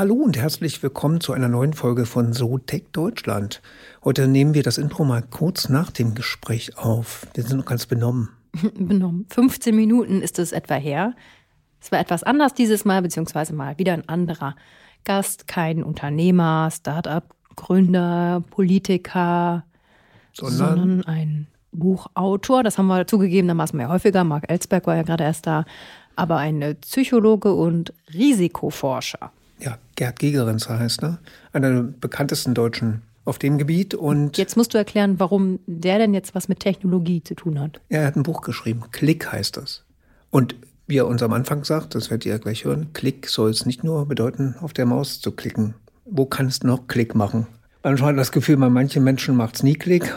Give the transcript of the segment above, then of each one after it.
Hallo und herzlich willkommen zu einer neuen Folge von So Tech Deutschland. Heute nehmen wir das Intro mal kurz nach dem Gespräch auf. Wir sind noch ganz benommen. benommen. 15 Minuten ist es etwa her. Es war etwas anders dieses Mal, beziehungsweise mal wieder ein anderer Gast, kein Unternehmer, Start-up-Gründer, Politiker, sondern, sondern ein Buchautor. Das haben wir zugegebenermaßen mehr häufiger. Marc Ellsberg war ja gerade erst da. Aber ein Psychologe und Risikoforscher. Ja, Gerd Gigerenz heißt, ne? Einer der bekanntesten Deutschen auf dem Gebiet. Und jetzt musst du erklären, warum der denn jetzt was mit Technologie zu tun hat. Er hat ein Buch geschrieben, Klick heißt das. Und wie er uns am Anfang sagt, das werdet ihr ja gleich hören, Klick soll es nicht nur bedeuten, auf der Maus zu klicken. Wo kann es noch Klick machen? Man hat das Gefühl, bei manchen Menschen macht es nie Klick.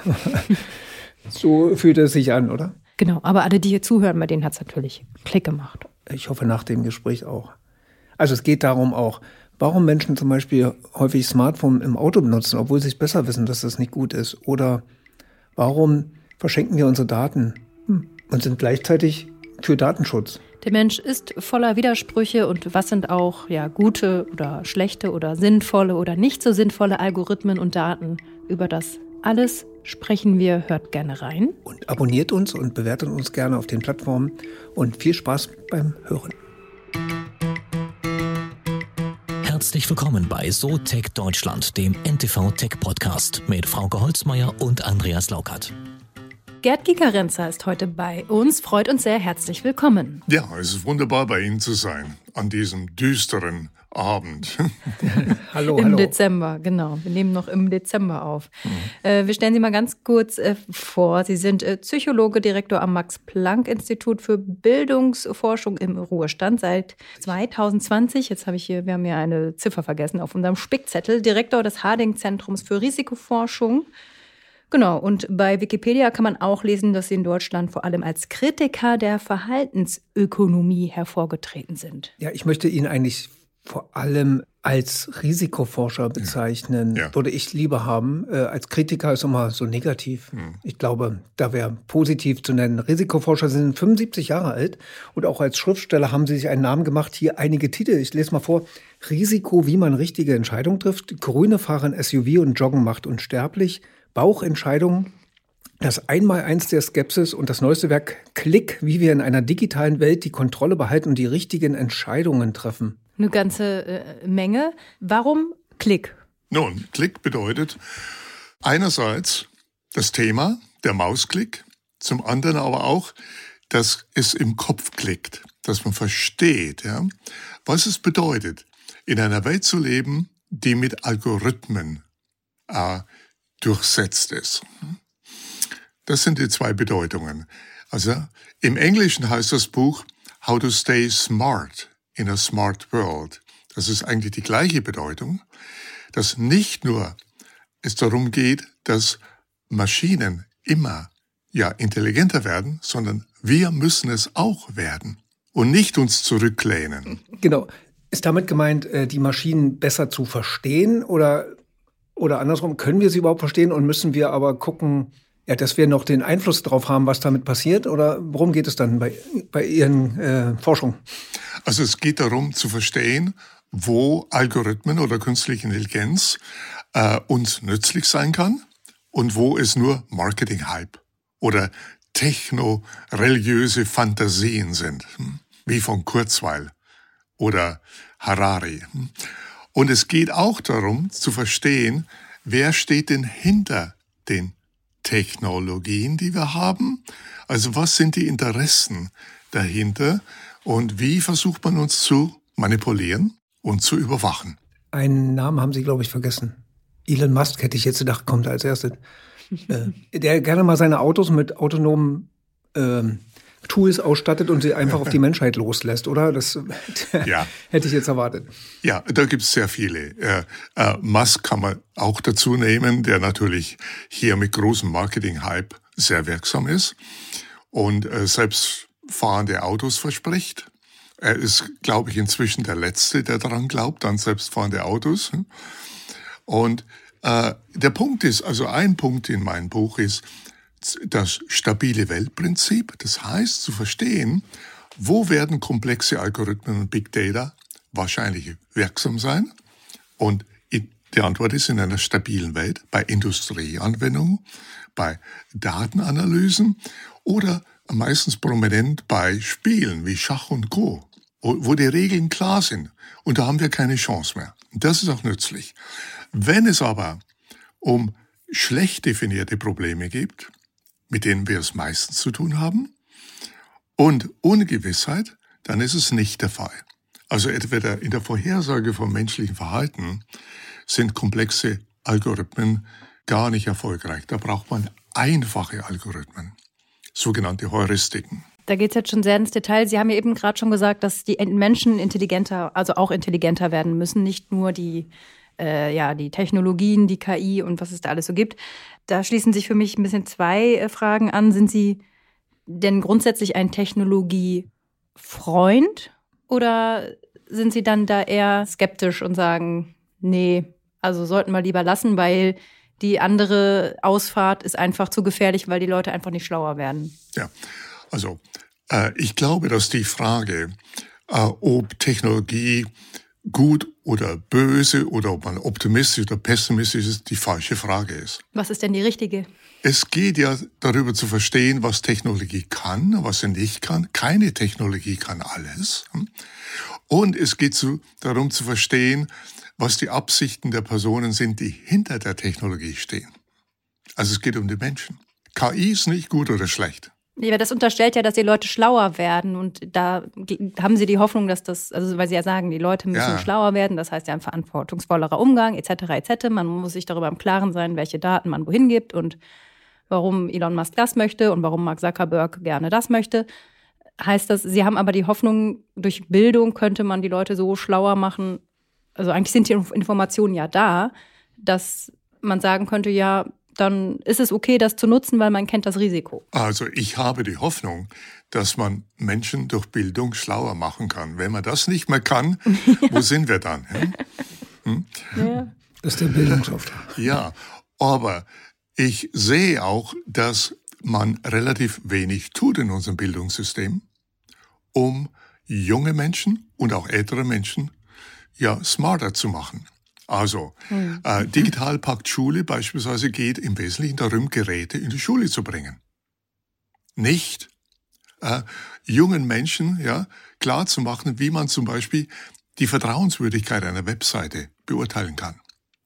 so fühlt es sich an, oder? Genau, aber alle, die hier zuhören, bei denen hat es natürlich Klick gemacht. Ich hoffe nach dem Gespräch auch. Also es geht darum auch, warum Menschen zum Beispiel häufig Smartphone im Auto benutzen, obwohl sie es besser wissen, dass das nicht gut ist. Oder warum verschenken wir unsere Daten hm, und sind gleichzeitig für Datenschutz. Der Mensch ist voller Widersprüche und was sind auch ja gute oder schlechte oder sinnvolle oder nicht so sinnvolle Algorithmen und Daten? Über das alles sprechen wir. Hört gerne rein. Und abonniert uns und bewertet uns gerne auf den Plattformen und viel Spaß beim Hören. Herzlich willkommen bei So Tech Deutschland, dem NTV Tech Podcast mit Frauke Holzmeier und Andreas Laukert. Gerd Gigerenzer ist heute bei uns. Freut uns sehr. Herzlich willkommen. Ja, es ist wunderbar, bei Ihnen zu sein an diesem düsteren Abend. hallo, Im hallo. Dezember, genau. Wir nehmen noch im Dezember auf. Mhm. Äh, wir stellen Sie mal ganz kurz äh, vor. Sie sind äh, Psychologe, Direktor am Max-Planck-Institut für Bildungsforschung im Ruhestand seit 2020. Jetzt habe ich hier, wir haben hier eine Ziffer vergessen auf unserem Spickzettel. Direktor des Harding-Zentrums für Risikoforschung. Genau, und bei Wikipedia kann man auch lesen, dass Sie in Deutschland vor allem als Kritiker der Verhaltensökonomie hervorgetreten sind. Ja, ich möchte Ihnen eigentlich vor allem als Risikoforscher bezeichnen, ja. würde ich lieber haben. Äh, als Kritiker ist immer so negativ. Mhm. Ich glaube, da wäre positiv zu nennen. Risikoforscher sind 75 Jahre alt und auch als Schriftsteller haben sie sich einen Namen gemacht. Hier einige Titel. Ich lese mal vor. Risiko, wie man richtige Entscheidungen trifft. Grüne fahren SUV und Joggen macht unsterblich. Bauchentscheidungen. Das Einmaleins der Skepsis und das neueste Werk Klick, wie wir in einer digitalen Welt die Kontrolle behalten und die richtigen Entscheidungen treffen eine ganze äh, Menge. Warum Klick? Nun, Klick bedeutet einerseits das Thema, der Mausklick, zum anderen aber auch, dass es im Kopf klickt, dass man versteht, ja, was es bedeutet, in einer Welt zu leben, die mit Algorithmen äh, durchsetzt ist. Das sind die zwei Bedeutungen. Also im Englischen heißt das Buch How to Stay Smart in a smart world. Das ist eigentlich die gleiche Bedeutung, dass nicht nur es darum geht, dass Maschinen immer ja intelligenter werden, sondern wir müssen es auch werden und nicht uns zurücklehnen. Genau. Ist damit gemeint, äh, die Maschinen besser zu verstehen oder, oder andersrum, können wir sie überhaupt verstehen und müssen wir aber gucken, ja, dass wir noch den Einfluss darauf haben, was damit passiert? Oder worum geht es dann bei, bei Ihren äh, Forschungen? Also es geht darum zu verstehen, wo Algorithmen oder künstliche Intelligenz äh, uns nützlich sein kann und wo es nur Marketing-Hype oder techno-religiöse Fantasien sind, hm? wie von Kurzweil oder Harari. Hm? Und es geht auch darum zu verstehen, wer steht denn hinter den Technologien, die wir haben? Also was sind die Interessen dahinter und wie versucht man uns zu manipulieren und zu überwachen? Einen Namen haben Sie, glaube ich, vergessen. Elon Musk hätte ich jetzt gedacht, kommt als erstes. äh, der gerne mal seine Autos mit autonomen ähm, Tools ausstattet und sie einfach auf die Menschheit loslässt, oder? Das ja. hätte ich jetzt erwartet. Ja, da gibt es sehr viele. Äh, äh, Musk kann man auch dazu nehmen, der natürlich hier mit großem Marketing-Hype sehr wirksam ist und äh, selbstfahrende Autos verspricht. Er ist, glaube ich, inzwischen der Letzte, der daran glaubt, an selbstfahrende Autos. Und äh, der Punkt ist, also ein Punkt in meinem Buch ist, das stabile Weltprinzip. Das heißt, zu verstehen, wo werden komplexe Algorithmen und Big Data wahrscheinlich wirksam sein Und die Antwort ist in einer stabilen Welt bei Industrieanwendungen, bei Datenanalysen oder meistens prominent bei Spielen wie Schach und Go, wo die Regeln klar sind. Und da haben wir keine Chance mehr. Das ist auch nützlich. Wenn es aber um schlecht definierte Probleme gibt, mit denen wir es meistens zu tun haben, und Ungewissheit, dann ist es nicht der Fall. Also entweder in der Vorhersage vom menschlichen Verhalten sind komplexe Algorithmen gar nicht erfolgreich. Da braucht man einfache Algorithmen, sogenannte Heuristiken. Da geht es jetzt schon sehr ins Detail. Sie haben ja eben gerade schon gesagt, dass die Menschen intelligenter, also auch intelligenter werden müssen, nicht nur die, äh, ja, die Technologien, die KI und was es da alles so gibt. Da schließen sich für mich ein bisschen zwei äh, Fragen an. Sind Sie denn grundsätzlich ein Technologiefreund oder sind Sie dann da eher skeptisch und sagen, nee, also sollten wir lieber lassen, weil die andere Ausfahrt ist einfach zu gefährlich, weil die Leute einfach nicht schlauer werden. Ja, also äh, ich glaube, dass die Frage, äh, ob Technologie gut oder böse oder ob man optimistisch oder pessimistisch ist, die falsche Frage ist. Was ist denn die richtige? Es geht ja darüber zu verstehen, was Technologie kann, was sie nicht kann. Keine Technologie kann alles. Und es geht zu, darum zu verstehen, was die Absichten der Personen sind, die hinter der Technologie stehen. Also es geht um die Menschen. KI ist nicht gut oder schlecht. Ja, das unterstellt ja, dass die Leute schlauer werden und da haben Sie die Hoffnung, dass das, also weil Sie ja sagen, die Leute müssen ja. schlauer werden, das heißt ja ein verantwortungsvollerer Umgang etc. etc. Man muss sich darüber im Klaren sein, welche Daten man wohin gibt und warum Elon Musk das möchte und warum Mark Zuckerberg gerne das möchte. Heißt das, Sie haben aber die Hoffnung, durch Bildung könnte man die Leute so schlauer machen, also eigentlich sind die Informationen ja da, dass man sagen könnte, ja, dann ist es okay, das zu nutzen, weil man kennt das Risiko. Also ich habe die Hoffnung, dass man Menschen durch Bildung schlauer machen kann. Wenn man das nicht mehr kann, wo sind wir dann? Hm? Ja. Das ist der Bildungsauftrag. Ja, aber ich sehe auch, dass man relativ wenig tut in unserem Bildungssystem, um junge Menschen und auch ältere Menschen ja smarter zu machen. Also, mhm. äh, Digitalpakt Schule beispielsweise geht im Wesentlichen darum, Geräte in die Schule zu bringen. Nicht äh, jungen Menschen ja, klar zu machen, wie man zum Beispiel die Vertrauenswürdigkeit einer Webseite beurteilen kann.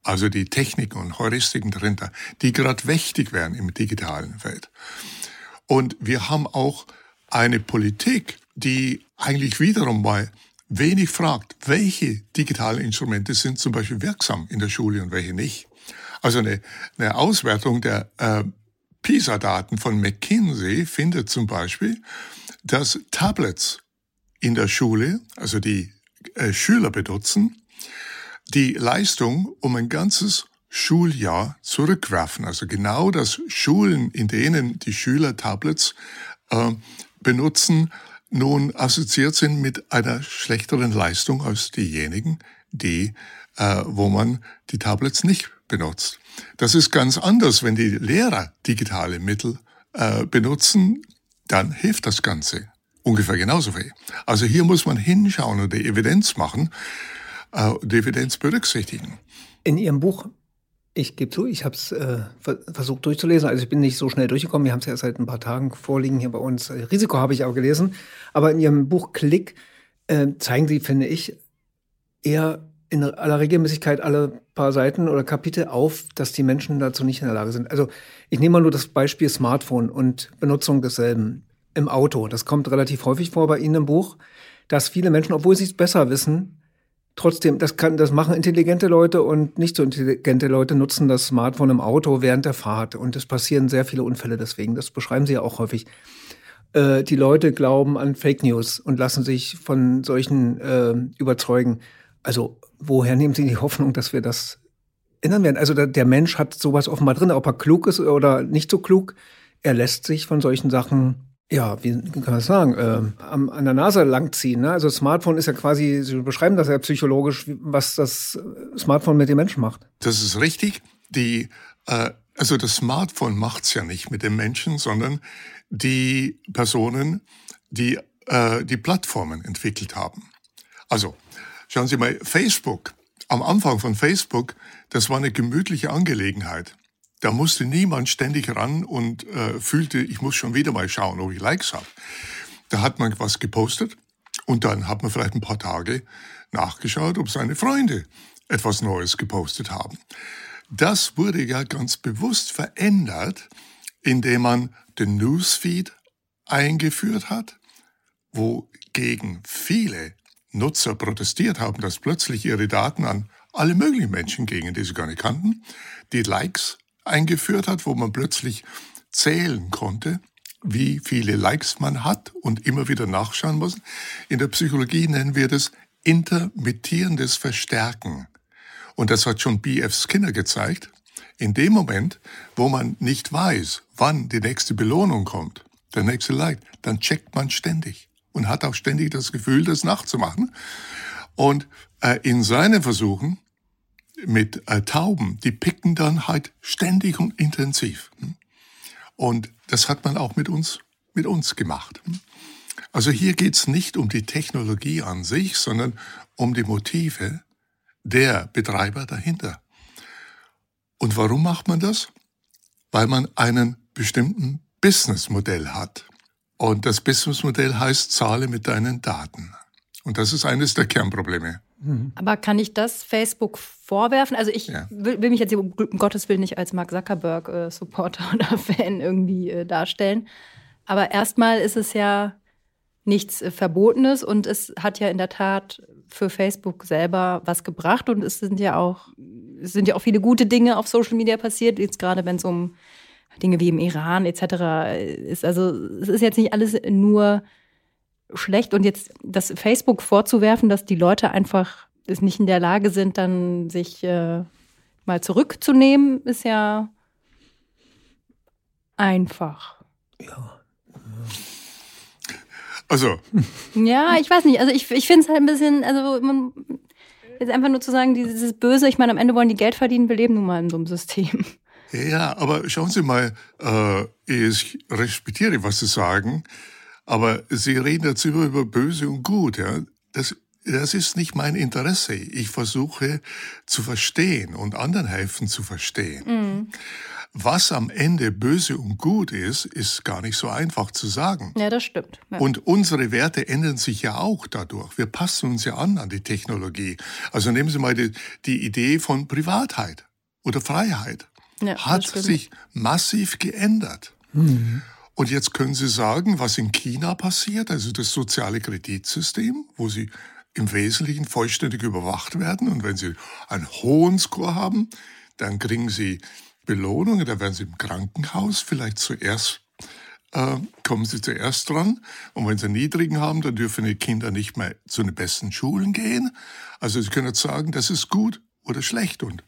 Also die Techniken und Heuristiken dahinter, die gerade wichtig werden im digitalen Feld. Und wir haben auch eine Politik, die eigentlich wiederum mal wenig fragt, welche digitalen Instrumente sind zum Beispiel wirksam in der Schule und welche nicht. Also eine, eine Auswertung der äh, PISA-Daten von McKinsey findet zum Beispiel, dass Tablets in der Schule, also die äh, Schüler benutzen, die Leistung um ein ganzes Schuljahr zurückwerfen. Also genau das Schulen, in denen die Schüler Tablets äh, benutzen, nun assoziiert sind mit einer schlechteren Leistung als diejenigen, die, äh, wo man die Tablets nicht benutzt. Das ist ganz anders, wenn die Lehrer digitale Mittel äh, benutzen, dann hilft das Ganze ungefähr genauso viel. Also hier muss man hinschauen und die Evidenz machen, äh, die Evidenz berücksichtigen. In Ihrem Buch ich gebe zu, ich habe es äh, versucht durchzulesen. Also ich bin nicht so schnell durchgekommen. Wir haben es ja seit ein paar Tagen vorliegen hier bei uns. Risiko habe ich auch gelesen. Aber in Ihrem Buch Klick äh, zeigen Sie, finde ich, eher in aller Regelmäßigkeit alle paar Seiten oder Kapitel auf, dass die Menschen dazu nicht in der Lage sind. Also ich nehme mal nur das Beispiel Smartphone und Benutzung desselben im Auto. Das kommt relativ häufig vor bei Ihnen im Buch, dass viele Menschen, obwohl sie es besser wissen, trotzdem, das kann, das machen intelligente Leute und nicht so intelligente Leute nutzen das Smartphone im Auto während der Fahrt und es passieren sehr viele Unfälle deswegen. Das beschreiben sie ja auch häufig. Äh, die Leute glauben an Fake News und lassen sich von solchen äh, überzeugen. Also woher nehmen Sie die Hoffnung, dass wir das ändern werden? Also der, der Mensch hat sowas offenbar drin, ob er klug ist oder nicht so klug. Er lässt sich von solchen Sachen ja, wie kann man das sagen, äh, an der Nase langziehen. Ne? Also Smartphone ist ja quasi, Sie beschreiben das ja psychologisch, was das Smartphone mit dem Menschen macht. Das ist richtig. Die, äh, also das Smartphone macht's ja nicht mit dem Menschen, sondern die Personen, die äh, die Plattformen entwickelt haben. Also schauen Sie mal, Facebook am Anfang von Facebook, das war eine gemütliche Angelegenheit. Da musste niemand ständig ran und äh, fühlte, ich muss schon wieder mal schauen, ob ich Likes habe. Da hat man was gepostet und dann hat man vielleicht ein paar Tage nachgeschaut, ob seine Freunde etwas Neues gepostet haben. Das wurde ja ganz bewusst verändert, indem man den Newsfeed eingeführt hat, wogegen viele Nutzer protestiert haben, dass plötzlich ihre Daten an alle möglichen Menschen gingen, die sie gar nicht kannten, die Likes eingeführt hat, wo man plötzlich zählen konnte, wie viele Likes man hat und immer wieder nachschauen muss. In der Psychologie nennen wir das intermittierendes Verstärken. Und das hat schon B.F. Skinner gezeigt. In dem Moment, wo man nicht weiß, wann die nächste Belohnung kommt, der nächste Like, dann checkt man ständig und hat auch ständig das Gefühl, das nachzumachen. Und äh, in seinen Versuchen mit äh, Tauben, die picken dann halt ständig und intensiv. Hm? Und das hat man auch mit uns, mit uns gemacht. Hm? Also hier geht's nicht um die Technologie an sich, sondern um die Motive der Betreiber dahinter. Und warum macht man das? Weil man einen bestimmten Businessmodell hat. Und das Businessmodell heißt, zahle mit deinen Daten. Und das ist eines der Kernprobleme. Mhm. Aber kann ich das Facebook vorwerfen? Also ich ja. will, will, mich jetzt um Gottes Willen nicht als Mark Zuckerberg-Supporter äh, oder Fan irgendwie äh, darstellen. Aber erstmal ist es ja nichts äh, Verbotenes und es hat ja in der Tat für Facebook selber was gebracht und es sind ja auch, es sind ja auch viele gute Dinge auf Social Media passiert, jetzt gerade wenn es um Dinge wie im Iran etc. ist. Also es ist jetzt nicht alles nur schlecht und jetzt das Facebook vorzuwerfen, dass die Leute einfach nicht in der Lage sind, dann sich äh, mal zurückzunehmen, ist ja einfach. Ja. Also. Ja, ich weiß nicht. Also ich, ich finde es halt ein bisschen, also man, jetzt einfach nur zu sagen, dieses Böse, ich meine, am Ende wollen die Geld verdienen, wir leben nun mal in so einem System. Ja, aber schauen Sie mal, äh, ich respektiere, was Sie sagen, aber Sie reden jetzt immer über böse und gut. Ja? Das, das ist nicht mein Interesse. Ich versuche zu verstehen und anderen helfen zu verstehen. Mhm. Was am Ende böse und gut ist, ist gar nicht so einfach zu sagen. Ja, das stimmt. Ja. Und unsere Werte ändern sich ja auch dadurch. Wir passen uns ja an an die Technologie. Also nehmen Sie mal die, die Idee von Privatheit oder Freiheit ja, hat sich massiv geändert. Mhm. Und jetzt können Sie sagen, was in China passiert, also das soziale Kreditsystem, wo Sie im Wesentlichen vollständig überwacht werden. Und wenn Sie einen hohen Score haben, dann kriegen Sie Belohnungen, da werden Sie im Krankenhaus vielleicht zuerst, äh, kommen Sie zuerst dran. Und wenn Sie einen niedrigen haben, dann dürfen die Kinder nicht mehr zu den besten Schulen gehen. Also Sie können jetzt sagen, das ist gut oder schlecht. Und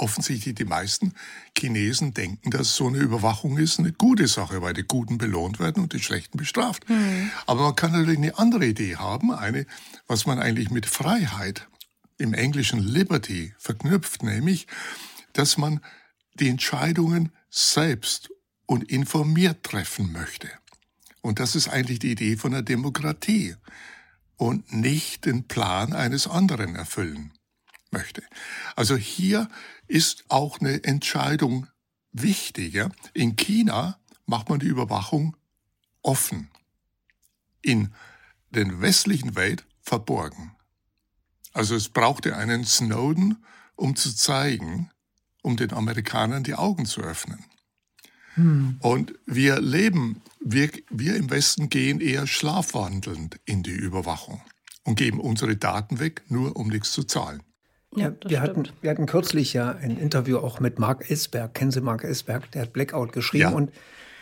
offensichtlich die meisten Chinesen denken, dass so eine Überwachung ist eine gute Sache, weil die Guten belohnt werden und die Schlechten bestraft. Mhm. Aber man kann natürlich eine andere Idee haben, eine, was man eigentlich mit Freiheit im Englischen Liberty verknüpft, nämlich, dass man die Entscheidungen selbst und informiert treffen möchte. Und das ist eigentlich die Idee von der Demokratie und nicht den Plan eines anderen erfüllen möchte. Also hier ist auch eine Entscheidung wichtig. Ja? In China macht man die Überwachung offen, in den westlichen Welt verborgen. Also es brauchte einen Snowden, um zu zeigen, um den Amerikanern die Augen zu öffnen. Hm. Und wir leben, wir, wir im Westen gehen eher schlafwandelnd in die Überwachung und geben unsere Daten weg, nur um nichts zu zahlen. Ja, wir, hatten, wir hatten kürzlich ja ein Interview auch mit Mark Esberg. Kennen Sie Mark Esberg? Der hat Blackout geschrieben ja. und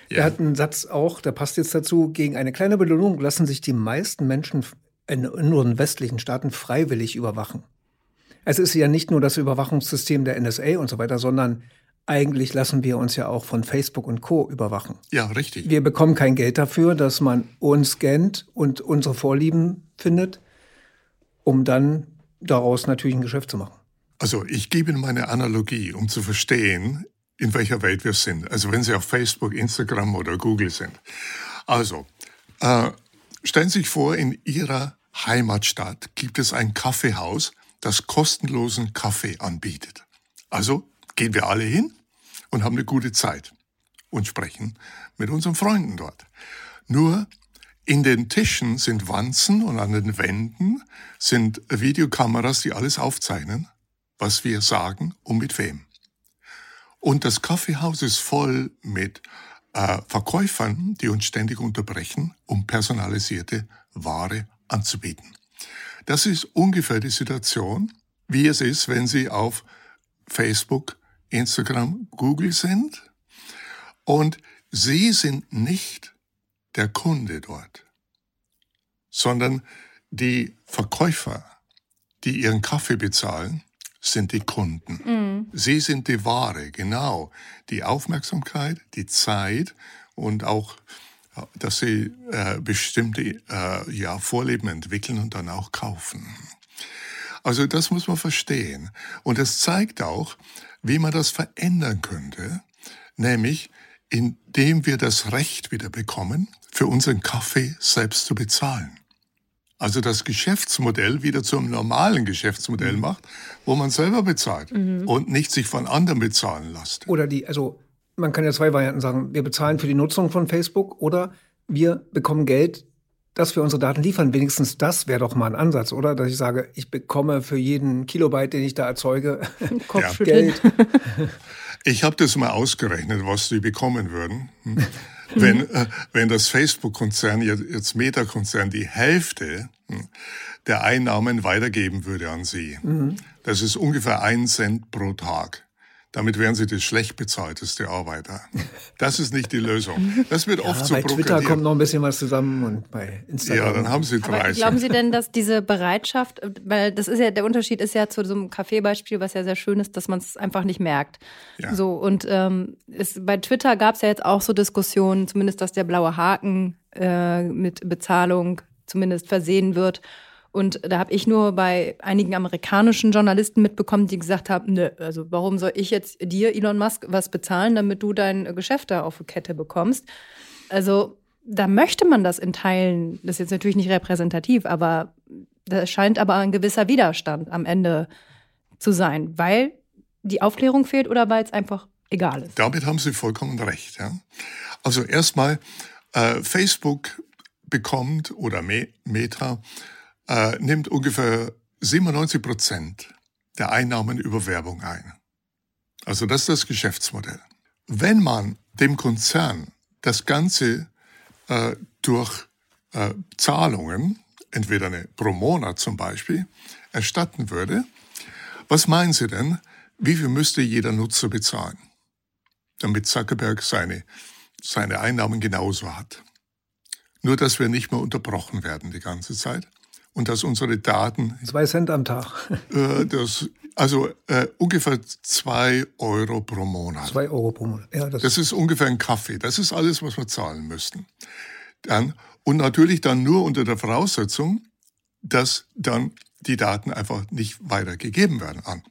ja. er hat einen Satz auch, der passt jetzt dazu, gegen eine kleine Belohnung lassen sich die meisten Menschen in unseren westlichen Staaten freiwillig überwachen. Es ist ja nicht nur das Überwachungssystem der NSA und so weiter, sondern eigentlich lassen wir uns ja auch von Facebook und Co. überwachen. Ja, richtig. Wir bekommen kein Geld dafür, dass man uns scannt und unsere Vorlieben findet, um dann daraus natürlich ein Geschäft zu machen. Also ich gebe Ihnen meine Analogie, um zu verstehen, in welcher Welt wir sind. Also wenn Sie auf Facebook, Instagram oder Google sind. Also, äh, stellen Sie sich vor, in Ihrer Heimatstadt gibt es ein Kaffeehaus, das kostenlosen Kaffee anbietet. Also gehen wir alle hin und haben eine gute Zeit und sprechen mit unseren Freunden dort. Nur in den Tischen sind Wanzen und an den Wänden sind Videokameras, die alles aufzeichnen, was wir sagen und mit wem. Und das Kaffeehaus ist voll mit äh, Verkäufern, die uns ständig unterbrechen, um personalisierte Ware anzubieten. Das ist ungefähr die Situation, wie es ist, wenn Sie auf Facebook, Instagram, Google sind und Sie sind nicht der Kunde dort, sondern die Verkäufer, die ihren Kaffee bezahlen, sind die Kunden. Mhm. Sie sind die Ware, genau. Die Aufmerksamkeit, die Zeit und auch, dass sie äh, bestimmte äh, ja, Vorleben entwickeln und dann auch kaufen. Also das muss man verstehen. Und es zeigt auch, wie man das verändern könnte, nämlich indem wir das Recht wieder bekommen, für unseren Kaffee selbst zu bezahlen. Also das Geschäftsmodell wieder zum normalen Geschäftsmodell mhm. macht, wo man selber bezahlt mhm. und nicht sich von anderen bezahlen lässt. Oder die, also man kann ja zwei Varianten sagen. Wir bezahlen für die Nutzung von Facebook oder wir bekommen Geld, dass wir unsere Daten liefern. Wenigstens das wäre doch mal ein Ansatz, oder? Dass ich sage, ich bekomme für jeden Kilobyte, den ich da erzeuge, Geld. Ich habe das mal ausgerechnet, was die bekommen würden. Hm? wenn, äh, wenn das Facebook-Konzern, jetzt Meta-Konzern, die Hälfte hm, der Einnahmen weitergeben würde an Sie. Mhm. Das ist ungefähr ein Cent pro Tag. Damit wären sie das schlecht bezahlteste Arbeiter. Das ist nicht die Lösung. Das wird ja, oft so Bei Twitter kommt noch ein bisschen was zusammen und bei Instagram. Ja, dann haben sie 30. Aber glauben Sie denn, dass diese Bereitschaft, weil das ist ja, der Unterschied ist ja zu so einem Kaffeebeispiel, was ja sehr schön ist, dass man es einfach nicht merkt. Ja. So, und ähm, es, bei Twitter gab es ja jetzt auch so Diskussionen, zumindest, dass der blaue Haken äh, mit Bezahlung zumindest versehen wird. Und da habe ich nur bei einigen amerikanischen Journalisten mitbekommen, die gesagt haben, ne, also warum soll ich jetzt dir, Elon Musk, was bezahlen, damit du dein Geschäft da auf die Kette bekommst? Also da möchte man das in Teilen, das ist jetzt natürlich nicht repräsentativ, aber da scheint aber ein gewisser Widerstand am Ende zu sein, weil die Aufklärung fehlt oder weil es einfach egal ist. Damit haben Sie vollkommen recht. Ja? Also erstmal, äh, Facebook bekommt oder Meta äh, nimmt ungefähr 97 Prozent der Einnahmen über Werbung ein. Also das ist das Geschäftsmodell. Wenn man dem Konzern das Ganze äh, durch äh, Zahlungen, entweder eine pro Monat zum Beispiel, erstatten würde, was meinen Sie denn, wie viel müsste jeder Nutzer bezahlen, damit Zuckerberg seine, seine Einnahmen genauso hat? Nur, dass wir nicht mehr unterbrochen werden die ganze Zeit und dass unsere Daten. Zwei Cent am Tag. Äh, das, also äh, ungefähr zwei Euro pro Monat. Zwei Euro pro Monat. Ja, das, das ist ungefähr ein Kaffee. Das ist alles, was wir zahlen müssten. Dann, und natürlich dann nur unter der Voraussetzung, dass dann die Daten einfach nicht weitergegeben werden an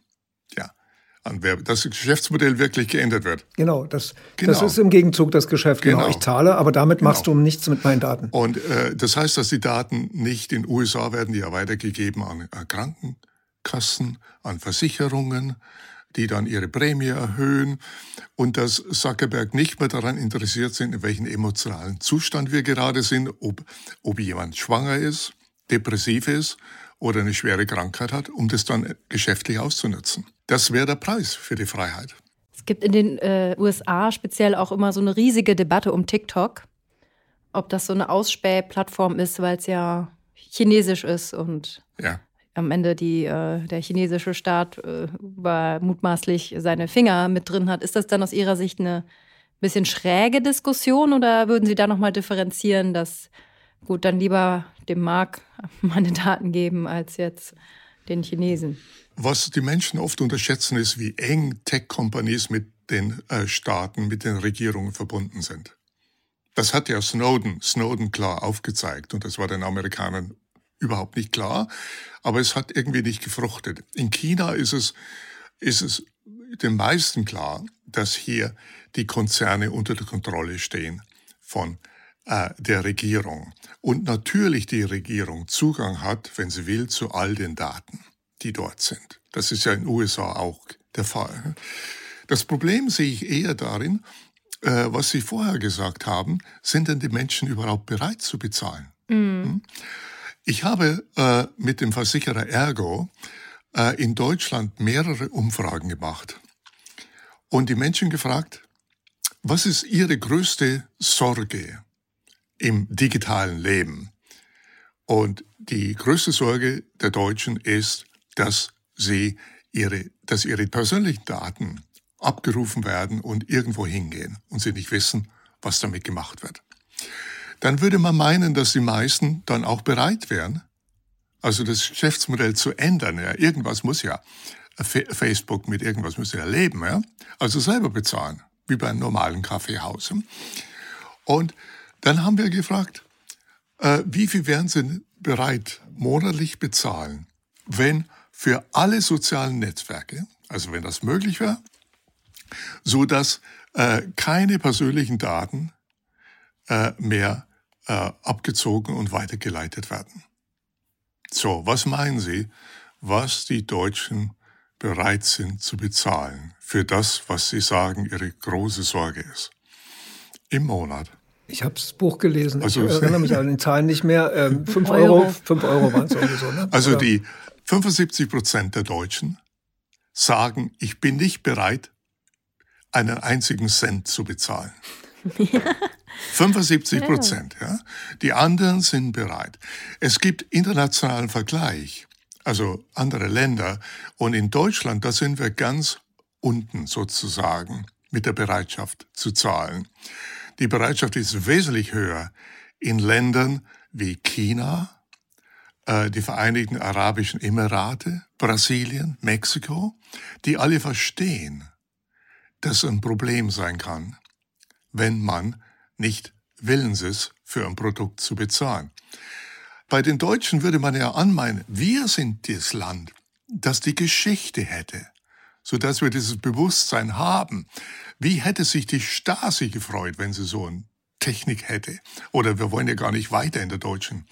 an wer das Geschäftsmodell wirklich geändert wird. Genau, das, genau. das ist im Gegenzug das Geschäft. Genau. genau. Ich zahle, aber damit genau. machst du nichts mit meinen Daten. Und äh, das heißt, dass die Daten nicht in den USA werden, die ja weitergegeben an Krankenkassen, an Versicherungen, die dann ihre Prämie erhöhen und dass Zuckerberg nicht mehr daran interessiert sind, in welchem emotionalen Zustand wir gerade sind, ob, ob jemand schwanger ist, depressiv ist oder eine schwere Krankheit hat, um das dann geschäftlich auszunutzen. Das wäre der Preis für die Freiheit. Es gibt in den äh, USA speziell auch immer so eine riesige Debatte um TikTok, ob das so eine Ausspähplattform ist, weil es ja chinesisch ist und ja. am Ende die, äh, der chinesische Staat äh, war mutmaßlich seine Finger mit drin hat. Ist das dann aus Ihrer Sicht eine bisschen schräge Diskussion oder würden Sie da nochmal differenzieren, dass gut, dann lieber dem Mark meine Daten geben als jetzt den Chinesen. Was die Menschen oft unterschätzen, ist, wie eng Tech-Companies mit den äh, Staaten, mit den Regierungen verbunden sind. Das hat ja Snowden, Snowden klar aufgezeigt und das war den Amerikanern überhaupt nicht klar, aber es hat irgendwie nicht gefruchtet. In China ist es, ist es den meisten klar, dass hier die Konzerne unter der Kontrolle stehen von äh, der Regierung und natürlich die Regierung Zugang hat, wenn sie will, zu all den Daten. die dort sind. Das ist ja in den USA auch der Fall. Das Problem sehe ich eher darin, äh, was Sie vorher gesagt haben, sind denn die Menschen überhaupt bereit zu bezahlen? Mhm. Ich habe äh, mit dem Versicherer Ergo äh, in Deutschland mehrere Umfragen gemacht und die Menschen gefragt, was ist ihre größte Sorge im digitalen Leben? Und die größte Sorge der Deutschen ist, dass sie ihre, dass ihre persönlichen Daten abgerufen werden und irgendwo hingehen und sie nicht wissen, was damit gemacht wird. Dann würde man meinen, dass die meisten dann auch bereit wären, also das Geschäftsmodell zu ändern. Ja, irgendwas muss ja Facebook mit irgendwas muss ja leben, ja. Also selber bezahlen, wie bei einem normalen Kaffeehaus. Und dann haben wir gefragt, äh, wie viel wären Sie bereit monatlich bezahlen, wenn für alle sozialen Netzwerke, also wenn das möglich wäre, so dass äh, keine persönlichen Daten äh, mehr äh, abgezogen und weitergeleitet werden. So, was meinen Sie, was die Deutschen bereit sind zu bezahlen für das, was Sie sagen, Ihre große Sorge ist? Im Monat. Ich habe das Buch gelesen. Also, ich erinnere mich an den Zahlen nicht mehr. Ähm, fünf Euro, Euro. fünf Euro waren es sowieso. Ne? Also ja. die 75 Prozent der Deutschen sagen, ich bin nicht bereit, einen einzigen Cent zu bezahlen. 75 Prozent, ja. Die anderen sind bereit. Es gibt internationalen Vergleich, also andere Länder. Und in Deutschland, da sind wir ganz unten sozusagen mit der Bereitschaft zu zahlen. Die Bereitschaft ist wesentlich höher in Ländern wie China, äh, die Vereinigten Arabischen Emirate, Brasilien, Mexiko, die alle verstehen, das ein Problem sein kann, wenn man nicht willens ist, für ein Produkt zu bezahlen. Bei den Deutschen würde man ja anmeinen, wir sind das Land, das die Geschichte hätte, so dass wir dieses Bewusstsein haben. Wie hätte sich die Stasi gefreut, wenn sie so eine Technik hätte? Oder wir wollen ja gar nicht weiter in der deutschen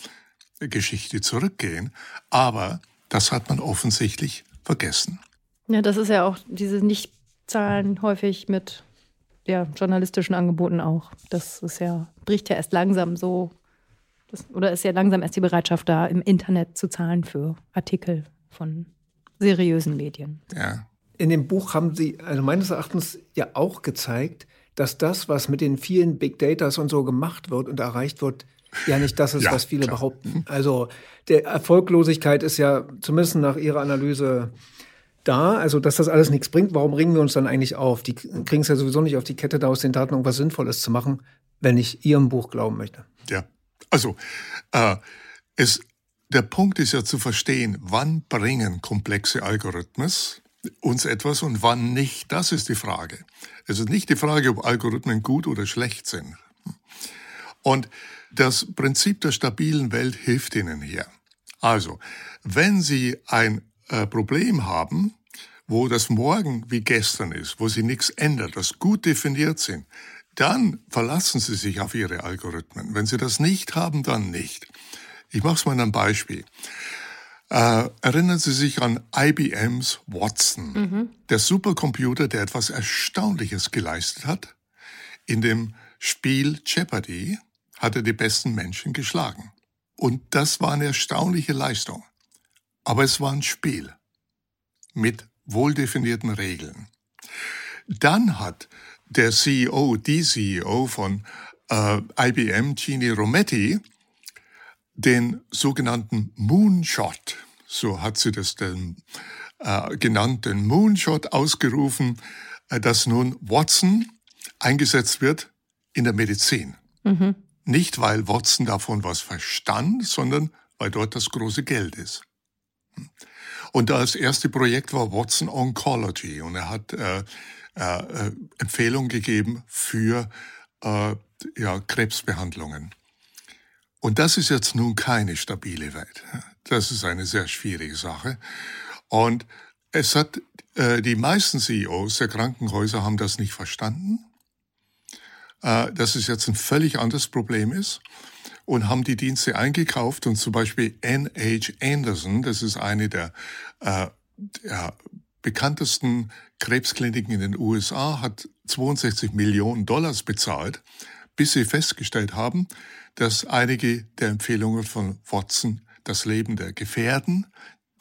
Geschichte zurückgehen, aber das hat man offensichtlich vergessen. Ja, das ist ja auch diese nicht Zahlen häufig mit ja, journalistischen Angeboten auch. Das ist ja, bricht ja erst langsam so, das, oder ist ja langsam erst die Bereitschaft da, im Internet zu zahlen für Artikel von seriösen Medien. Ja. In dem Buch haben Sie, also meines Erachtens, ja auch gezeigt, dass das, was mit den vielen Big Datas und so gemacht wird und erreicht wird, ja nicht das ist, ja, was viele klar. behaupten. Also der Erfolglosigkeit ist ja zumindest nach Ihrer Analyse da, also dass das alles nichts bringt, warum ringen wir uns dann eigentlich auf? Die kriegen es ja sowieso nicht auf die Kette, da aus den Daten irgendwas Sinnvolles zu machen, wenn ich Ihrem Buch glauben möchte. Ja, also äh, es, der Punkt ist ja zu verstehen, wann bringen komplexe Algorithmen uns etwas und wann nicht. Das ist die Frage. Es ist nicht die Frage, ob Algorithmen gut oder schlecht sind. Und das Prinzip der stabilen Welt hilft Ihnen hier. Also, wenn Sie ein äh, Problem haben, wo das Morgen wie gestern ist, wo sie nichts ändert, das gut definiert sind, dann verlassen Sie sich auf Ihre Algorithmen. Wenn Sie das nicht haben, dann nicht. Ich mache es mal an einem Beispiel. Äh, erinnern Sie sich an IBMs Watson, mhm. der Supercomputer, der etwas Erstaunliches geleistet hat. In dem Spiel Jeopardy hat er die besten Menschen geschlagen. Und das war eine erstaunliche Leistung. Aber es war ein Spiel mit wohldefinierten Regeln. Dann hat der CEO, die CEO von äh, IBM, Gini Rometty, den sogenannten Moonshot, so hat sie das denn äh, genannt, den Moonshot ausgerufen, äh, dass nun Watson eingesetzt wird in der Medizin. Mhm. Nicht, weil Watson davon was verstand, sondern weil dort das große Geld ist. Und das erste Projekt war Watson Oncology und er hat äh, äh, Empfehlungen gegeben für äh, ja, Krebsbehandlungen. Und das ist jetzt nun keine stabile Welt. Das ist eine sehr schwierige Sache. Und es hat, äh, die meisten CEOs der Krankenhäuser haben das nicht verstanden, äh, dass es jetzt ein völlig anderes Problem ist. und haben die Dienste eingekauft und zum Beispiel N.H. Anderson, das ist eine der, äh, der bekanntesten Krebskliniken in den USA, hat 62 Millionen Dollars bezahlt, bis sie festgestellt haben, dass einige der Empfehlungen von Watson das Leben der gefährden,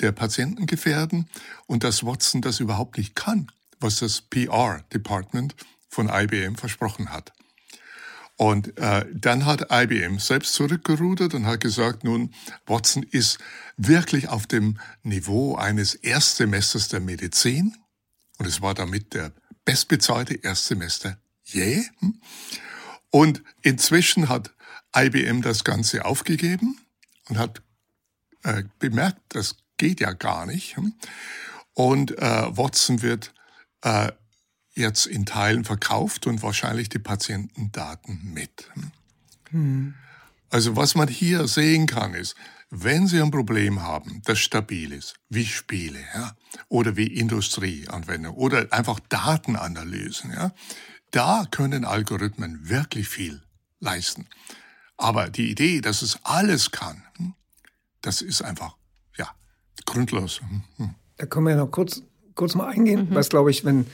der Patienten gefährden und dass Watson das überhaupt nicht kann, was das PR-Department von IBM versprochen hat. Und äh, dann hat IBM selbst zurückgerudert und hat gesagt, nun, Watson ist wirklich auf dem Niveau eines Erstsemesters der Medizin. Und es war damit der bestbezahlte Erstsemester je. Und inzwischen hat IBM das Ganze aufgegeben und hat äh, bemerkt, das geht ja gar nicht. Und äh, Watson wird äh, jetzt in Teilen verkauft und wahrscheinlich die Patientendaten mit. Hm. Also was man hier sehen kann ist, wenn Sie ein Problem haben, das stabil ist, wie Spiele ja, oder wie Industrieanwendungen oder einfach Datenanalysen, ja, da können Algorithmen wirklich viel leisten. Aber die Idee, dass es alles kann, hm, das ist einfach, ja, grundlos. Hm. Da können wir ja noch kurz, kurz mal eingehen, mhm. was glaube ich, wenn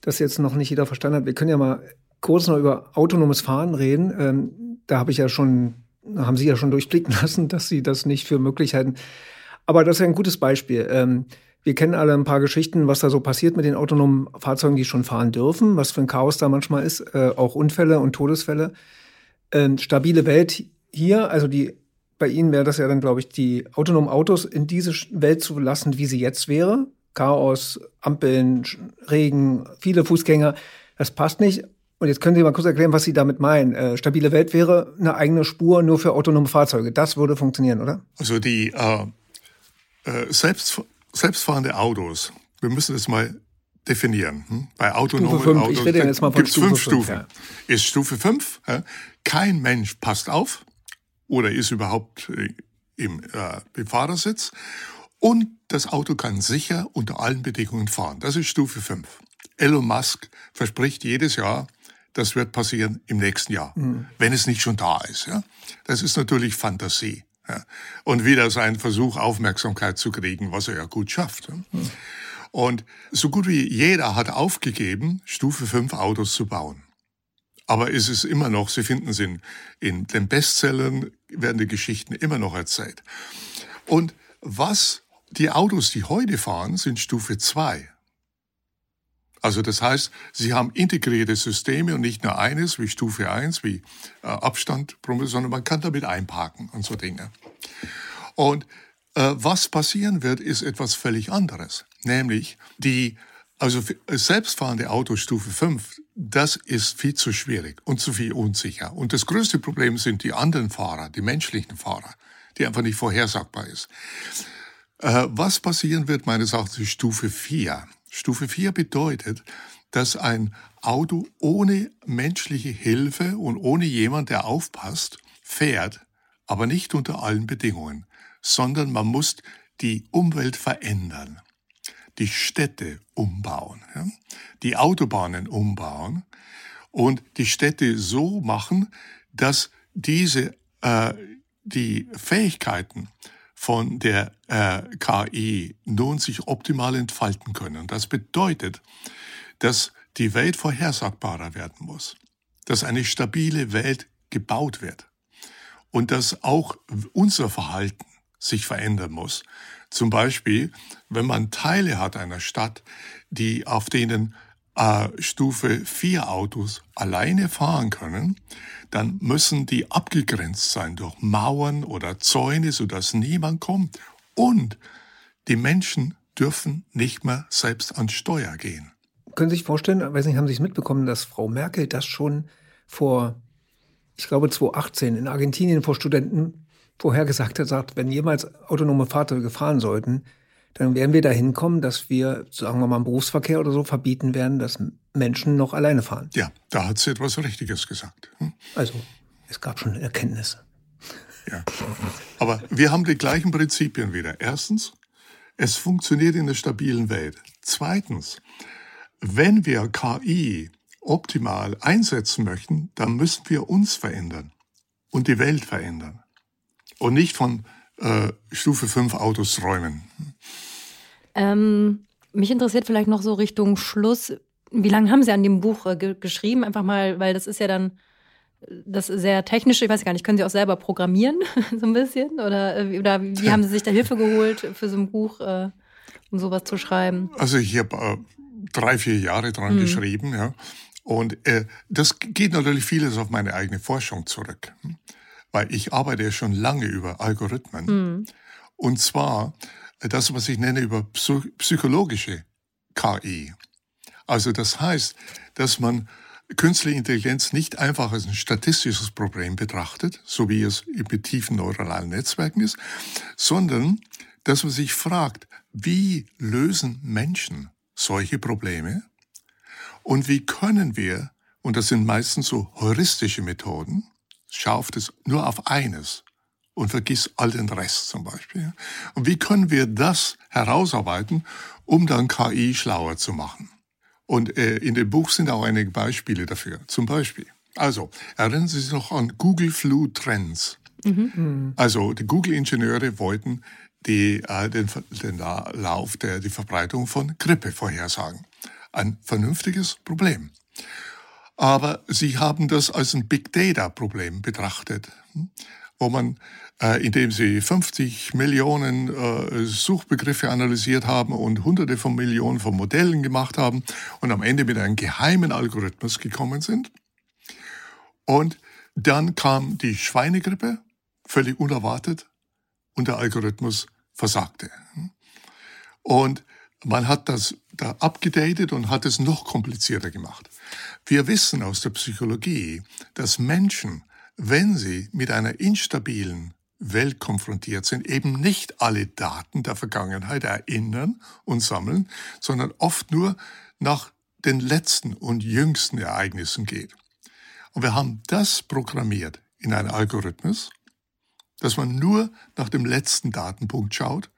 das jetzt noch nicht jeder verstanden hat. Wir können ja mal kurz noch über autonomes Fahren reden. Ähm, da habe ich ja schon, haben Sie ja schon durchblicken lassen, dass Sie das nicht für möglich halten. Aber das ist ja ein gutes Beispiel. Ähm, wir kennen alle ein paar Geschichten, was da so passiert mit den autonomen Fahrzeugen, die schon fahren dürfen, was für ein Chaos da manchmal ist, äh, auch Unfälle und Todesfälle. Ähm, stabile Welt hier, also die bei Ihnen wäre das ja dann, glaube ich, die autonomen Autos in diese Welt zu lassen, wie sie jetzt wäre. Chaos, Ampeln, Regen, viele Fußgänger. Das passt nicht. Und jetzt können Sie mal kurz erklären, was Sie damit meinen. Äh, stabile Welt wäre eine eigene Spur nur für autonome Fahrzeuge. Das würde funktionieren, oder? Also die äh, äh, selbst, selbstfahrende Autos, wir müssen das mal definieren. Hm? Bei autonomen Stufe 5. Autos gibt es fünf Stufen. Ja. Ist Stufe 5, äh, kein Mensch passt auf oder ist überhaupt äh, im äh, Befahrersitz und das Auto kann sicher unter allen Bedingungen fahren. Das ist Stufe 5. Elon Musk verspricht jedes Jahr, das wird passieren im nächsten Jahr, mhm. wenn es nicht schon da ist. Ja? Das ist natürlich Fantasie. Ja? Und wieder sein Versuch, Aufmerksamkeit zu kriegen, was er ja gut schafft. Ja? Mhm. Und so gut wie jeder hat aufgegeben, Stufe 5 Autos zu bauen. Aber es ist immer noch, Sie finden es in, in den Bestsellern, werden die Geschichten immer noch erzählt. Und was die Autos, die heute fahren, sind Stufe 2. Also das heißt, sie haben integrierte Systeme und nicht nur eines wie Stufe 1, wie äh, Abstand, sondern man kann damit einparken und so Dinge. Und äh, was passieren wird, ist etwas völlig anderes. Nämlich die, also selbstfahrende Autostufe 5, das ist viel zu schwierig und zu viel unsicher. Und das größte Problem sind die anderen Fahrer, die menschlichen Fahrer, die einfach nicht vorhersagbar ist. Äh, was passieren wird, meines Erachtens, Stufe 4. Stufe 4 bedeutet, dass ein Auto ohne menschliche Hilfe und ohne jemand, der aufpasst, fährt, aber nicht unter allen Bedingungen, sondern man muss die Umwelt verändern, die Städte umbauen, ja? die Autobahnen umbauen und die Städte so machen, dass diese äh, die Fähigkeiten von der äh, KI nun sich optimal entfalten können. Das bedeutet, dass die Welt vorhersagbarer werden muss, dass eine stabile Welt gebaut wird und dass auch unser Verhalten sich verändern muss. Zum Beispiel, wenn man Teile hat einer Stadt, die auf denen äh, Stufe 4 Autos alleine fahren können, dann müssen die abgegrenzt sein durch Mauern oder Zäune, sodass niemand kommt. Und die Menschen dürfen nicht mehr selbst ans Steuer gehen. Können Sie sich vorstellen, weiß nicht, haben Sie es mitbekommen, dass Frau Merkel das schon vor, ich glaube 2018 in Argentinien vor Studenten vorhergesagt hat, sagt, wenn jemals autonome Fahrzeuge fahren sollten, dann werden wir dahin kommen, dass wir, sagen wir mal, im Berufsverkehr oder so verbieten werden, dass Menschen noch alleine fahren. Ja, da hat sie etwas Richtiges gesagt. Hm? Also, es gab schon Erkenntnisse. Ja. Aber wir haben die gleichen Prinzipien wieder. Erstens, es funktioniert in einer stabilen Welt. Zweitens, wenn wir KI optimal einsetzen möchten, dann müssen wir uns verändern. und die Welt verändern. Und nicht von äh, Stufe 5 Autos träumen. Ähm, mich interessiert vielleicht noch so Richtung Schluss. Wie lange haben Sie an dem Buch äh, ge geschrieben? Einfach mal, weil das ist ja dann das sehr technische, ich weiß gar nicht, können Sie auch selber programmieren, so ein bisschen? Oder, äh, oder wie haben Sie sich da Hilfe geholt für so ein Buch, äh, um sowas zu schreiben? Also ich habe äh, drei, vier Jahre dran mhm. geschrieben, ja. Und äh, das geht natürlich vieles auf meine eigene Forschung zurück. Weil ich arbeite ja schon lange über Algorithmen. Mhm. Und zwar äh, das, was ich nenne über psychologische KI. Also das heißt, dass man künstliche Intelligenz nicht einfach als ein statistisches Problem betrachtet, so wie es mit tiefen neuronalen Netzwerken ist, sondern dass man sich fragt, wie lösen Menschen solche Probleme und wie können wir, und das sind meistens so heuristische Methoden, schauft es nur auf eines und vergiss all den Rest zum Beispiel. Und wie können wir das herausarbeiten, um dann KI schlauer zu machen? Und äh, in dem Buch sind auch einige Beispiele dafür. Zum Beispiel, also erinnern Sie sich noch an Google Flu Trends. Mhm. Also die Google-Ingenieure wollten die, äh, den, den Lauf der die Verbreitung von Grippe vorhersagen. Ein vernünftiges Problem. Aber sie haben das als ein Big Data Problem betrachtet, hm, wo man äh, indem sie 50 Millionen äh, Suchbegriffe analysiert haben und hunderte von Millionen von Modellen gemacht haben und am Ende mit einem geheimen Algorithmus gekommen sind. Und dann kam die Schweinegrippe, völlig unerwartet, und der Algorithmus versagte. Und man hat das da abgedatet und hat es noch komplizierter gemacht. Wir wissen aus der Psychologie, dass Menschen, wenn sie mit einer instabilen Welt konfrontiert sind, eben nicht alle Daten der Vergangenheit erinnern und sammeln, sondern oft nur nach den letzten und jüngsten Ereignissen geht. Und wir haben das programmiert in einen Algorithmus, dass man nur nach dem letzten Datenpunkt schaut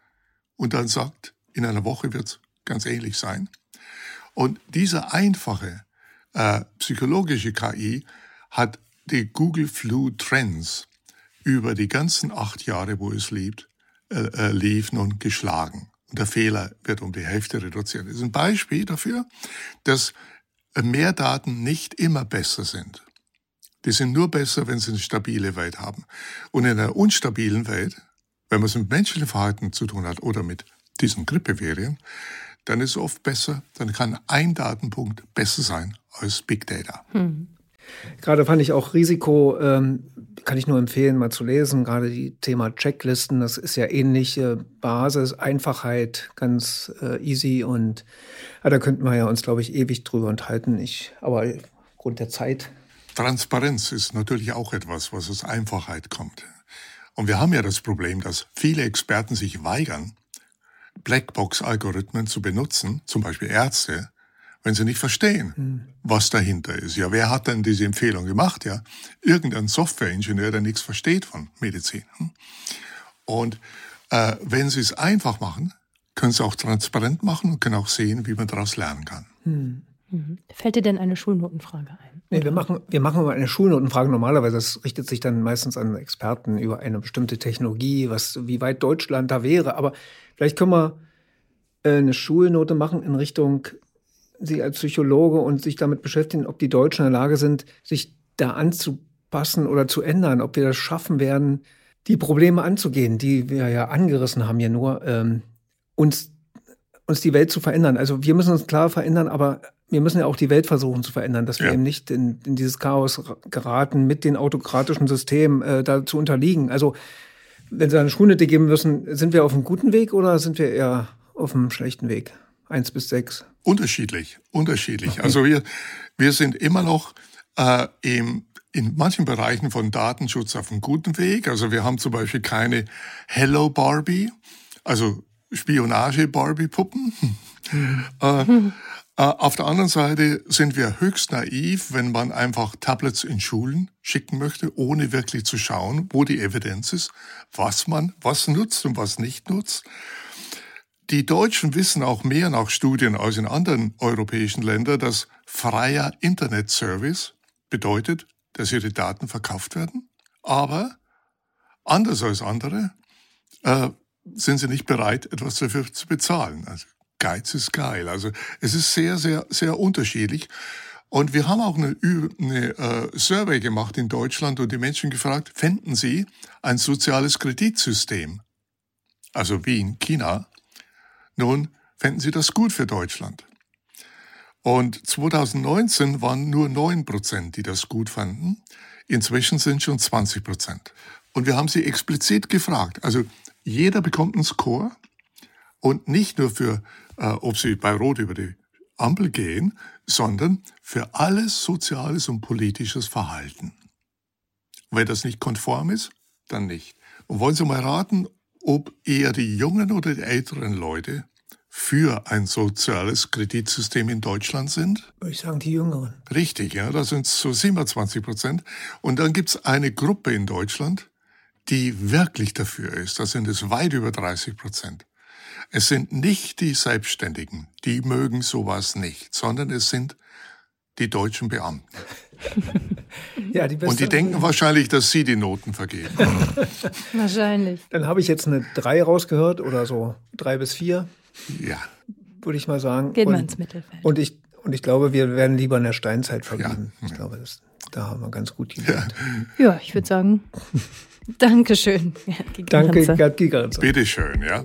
und dann sagt, in einer Woche wird es ganz ähnlich sein. Und diese einfache äh, psychologische KI hat die Google Flu Trends über die ganzen acht Jahre, wo es lebt, äh, äh, lief, nun geschlagen. Und der Fehler wird um die Hälfte reduziert. Das ist ein Beispiel dafür, dass mehr Daten nicht immer besser sind. Die sind nur besser, wenn sie eine stabile Welt haben. Und in einer unstabilen Welt, wenn man es mit menschlichem Verhalten zu tun hat oder mit diesen Grippeviren, dann ist es oft besser, dann kann ein Datenpunkt besser sein als Big Data. Hm. Gerade fand ich auch Risiko, ähm, kann ich nur empfehlen, mal zu lesen. Gerade die Thema Checklisten, das ist ja ähnliche Basis, Einfachheit, ganz äh, easy und ja, da könnten wir ja uns, glaube ich, ewig drüber unterhalten. Ich, aber aufgrund der Zeit. Transparenz ist natürlich auch etwas, was aus Einfachheit kommt. Und wir haben ja das Problem, dass viele Experten sich weigern, Blackbox-Algorithmen zu benutzen, zum Beispiel Ärzte, wenn sie nicht verstehen, hm. was dahinter ist. Ja, wer hat denn diese Empfehlung gemacht? Ja, irgendein Softwareingenieur, der nichts versteht von Medizin. Hm? Und äh, wenn sie es einfach machen, können sie auch transparent machen und können auch sehen, wie man daraus lernen kann. Hm. Mhm. Fällt dir denn eine Schulnotenfrage ein? Nee, wir machen, wir machen eine Schulnotenfrage normalerweise. Das richtet sich dann meistens an Experten über eine bestimmte Technologie, was, wie weit Deutschland da wäre. Aber vielleicht können wir äh, eine Schulnote machen in Richtung Sie als Psychologe und sich damit beschäftigen, ob die Deutschen in der Lage sind, sich da anzupassen oder zu ändern, ob wir das schaffen werden, die Probleme anzugehen, die wir ja angerissen haben hier nur, ähm, uns, uns die Welt zu verändern. Also wir müssen uns klar verändern, aber wir müssen ja auch die Welt versuchen zu verändern, dass wir ja. eben nicht in, in, dieses Chaos geraten, mit den autokratischen Systemen äh, da zu unterliegen. Also wenn Sie eine Schulnote geben müssen, sind wir auf einem guten Weg oder sind wir eher auf einem schlechten Weg? Eins bis sechs. Unterschiedlich, unterschiedlich. Okay. Also wir, wir sind immer noch äh, im, in manchen Bereichen von Datenschutz auf einem guten Weg. Also wir haben zum Beispiel keine Hello Barbie, also Spionage Barbie Puppen. Mhm. äh, äh, auf der anderen Seite sind wir höchst naiv, wenn man einfach Tablets in Schulen schicken möchte, ohne wirklich zu schauen, wo die Evidenz ist, was man, was nutzt und was nicht nutzt. Die Deutschen wissen auch mehr nach Studien als in anderen europäischen Ländern, dass freier Internetservice bedeutet, dass ihre Daten verkauft werden. Aber anders als andere äh, sind sie nicht bereit, etwas dafür zu bezahlen. Also Geiz ist geil. Also es ist sehr, sehr, sehr unterschiedlich. Und wir haben auch eine, eine äh, Survey gemacht in Deutschland und die Menschen gefragt, fänden sie ein soziales Kreditsystem? Also wie in China. Nun, fänden sie das gut für Deutschland? Und 2019 waren nur 9 Prozent, die das gut fanden. Inzwischen sind schon 20 Prozent. Und wir haben sie explizit gefragt. Also jeder bekommt einen Score und nicht nur für, äh, ob sie bei Rot über die Ampel gehen, sondern für alles soziales und politisches Verhalten. Wenn das nicht konform ist, dann nicht. Und wollen Sie mal raten, ob eher die jungen oder die älteren Leute für ein soziales Kreditsystem in Deutschland sind? Würde ich sagen, die Jüngeren. Richtig, ja, da sind es so 27 Prozent. Und dann gibt es eine Gruppe in Deutschland, die wirklich dafür ist. Da sind es weit über 30 Prozent. Es sind nicht die Selbstständigen, die mögen sowas nicht, sondern es sind die deutschen Beamten. ja, die Und die denken wahrscheinlich, dass sie die Noten vergeben. wahrscheinlich. Dann habe ich jetzt eine 3 rausgehört oder so 3 bis 4. Ja. Würde ich mal sagen. Geht man ins Mittelfeld. Und ich, und ich glaube, wir werden lieber in der Steinzeit vergeben. Ja. Ich glaube, das, da haben wir ganz gut gelernt. Ja, ja ich würde sagen, Dankeschön. Danke, Gerd Gigerenzer. Bitteschön, ja.